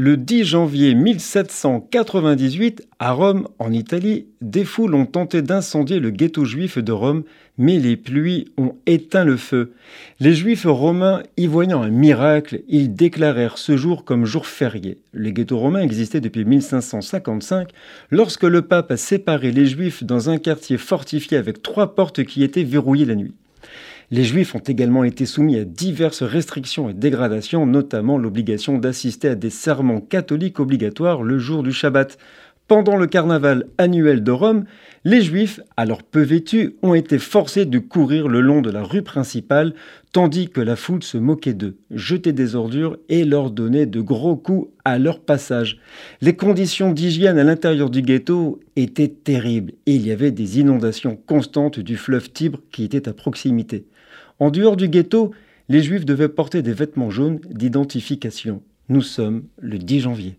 Le 10 janvier 1798, à Rome, en Italie, des foules ont tenté d'incendier le ghetto juif de Rome, mais les pluies ont éteint le feu. Les juifs romains, y voyant un miracle, ils déclarèrent ce jour comme jour férié. Le ghetto romain existait depuis 1555, lorsque le pape a séparé les juifs dans un quartier fortifié avec trois portes qui étaient verrouillées la nuit. Les Juifs ont également été soumis à diverses restrictions et dégradations, notamment l'obligation d'assister à des serments catholiques obligatoires le jour du Shabbat. Pendant le carnaval annuel de Rome, les Juifs, alors peu vêtus, ont été forcés de courir le long de la rue principale, tandis que la foule se moquait d'eux, jetait des ordures et leur donnait de gros coups à leur passage. Les conditions d'hygiène à l'intérieur du ghetto étaient terribles et il y avait des inondations constantes du fleuve Tibre qui était à proximité. En dehors du ghetto, les juifs devaient porter des vêtements jaunes d'identification. Nous sommes le 10 janvier.